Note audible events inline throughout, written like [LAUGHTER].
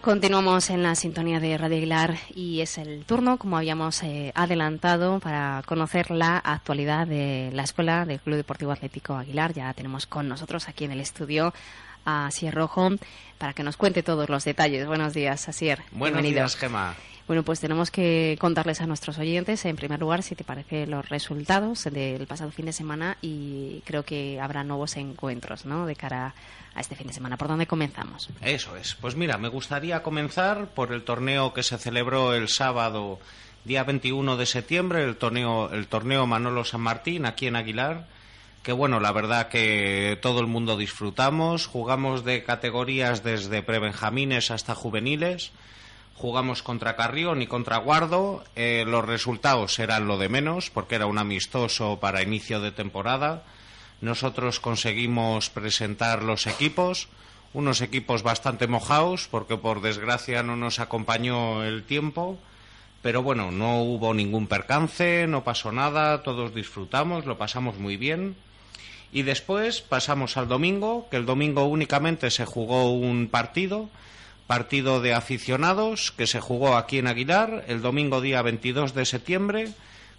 Continuamos en la sintonía de Radio Aguilar y es el turno, como habíamos eh, adelantado, para conocer la actualidad de la escuela del Club Deportivo Atlético Aguilar. Ya tenemos con nosotros aquí en el estudio a Asier Rojo para que nos cuente todos los detalles. Buenos días, Asier. Buenos días, Gema. Bueno, pues tenemos que contarles a nuestros oyentes, en primer lugar, si te parece, los resultados del pasado fin de semana y creo que habrá nuevos encuentros, ¿no?, de cara a este fin de semana. ¿Por dónde comenzamos? Eso es. Pues mira, me gustaría comenzar por el torneo que se celebró el sábado, día 21 de septiembre, el torneo, el torneo Manolo San Martín, aquí en Aguilar que bueno, la verdad que todo el mundo disfrutamos, jugamos de categorías desde prebenjamines hasta juveniles, jugamos contra Carrión y contra Guardo. Eh, los resultados eran lo de menos porque era un amistoso para inicio de temporada. Nosotros conseguimos presentar los equipos, unos equipos bastante mojados porque por desgracia no nos acompañó el tiempo. Pero bueno, no hubo ningún percance, no pasó nada, todos disfrutamos, lo pasamos muy bien. Y después pasamos al domingo, que el domingo únicamente se jugó un partido partido de aficionados que se jugó aquí en Aguilar el domingo día 22 de septiembre.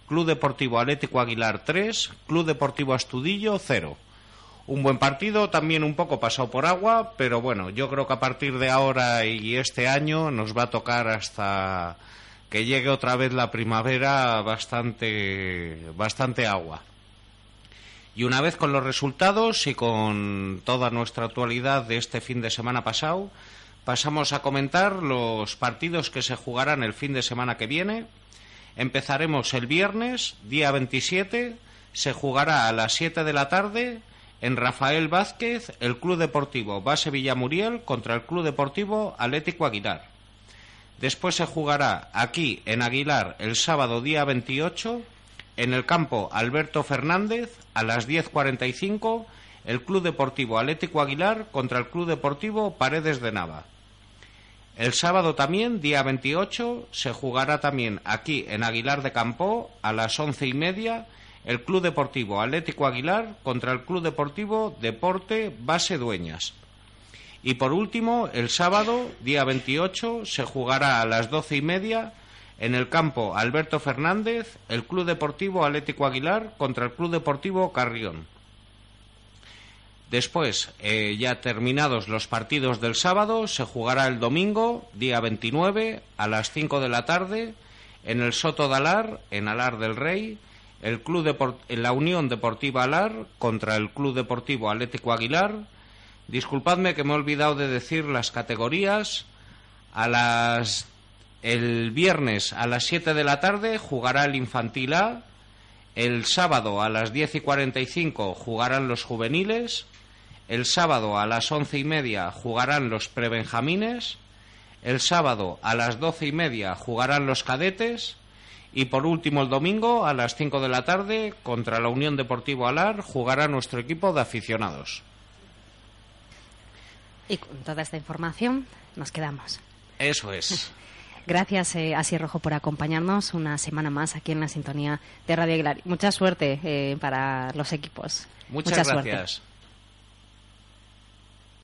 Club Deportivo Atlético Aguilar 3, Club Deportivo Astudillo 0. Un buen partido, también un poco pasado por agua, pero bueno, yo creo que a partir de ahora y este año nos va a tocar hasta que llegue otra vez la primavera bastante, bastante agua. Y una vez con los resultados y con toda nuestra actualidad de este fin de semana pasado, Pasamos a comentar los partidos que se jugarán el fin de semana que viene. Empezaremos el viernes, día 27, se jugará a las 7 de la tarde en Rafael Vázquez el Club Deportivo Base Villamuriel contra el Club Deportivo Atlético Aguilar. Después se jugará aquí en Aguilar el sábado día 28 en el campo Alberto Fernández a las 10.45 el Club Deportivo Atlético Aguilar contra el Club Deportivo Paredes de Nava. El sábado también, día 28, se jugará también aquí en Aguilar de Campo a las once y media el Club Deportivo Atlético Aguilar contra el Club Deportivo Deporte Base Dueñas. Y por último, el sábado, día 28, se jugará a las doce y media en el campo Alberto Fernández el Club Deportivo Atlético Aguilar contra el Club Deportivo Carrión. Después, eh, ya terminados los partidos del sábado, se jugará el domingo, día 29, a las 5 de la tarde, en el Soto de Alar, en Alar del Rey, el Club la Unión Deportiva Alar contra el Club Deportivo Atlético Aguilar. Disculpadme que me he olvidado de decir las categorías. A las el viernes a las 7 de la tarde jugará el Infantil A. El sábado a las 10 y 45 jugarán los juveniles. El sábado a las once y media jugarán los prebenjamines. El sábado a las doce y media jugarán los cadetes. Y por último, el domingo a las cinco de la tarde, contra la Unión Deportivo Alar, jugará nuestro equipo de aficionados. Y con toda esta información nos quedamos. Eso es. [LAUGHS] Gracias, eh, Así Rojo, por acompañarnos una semana más aquí en la sintonía de Radio Aguilar. Mucha suerte eh, para los equipos. Muchas gracias.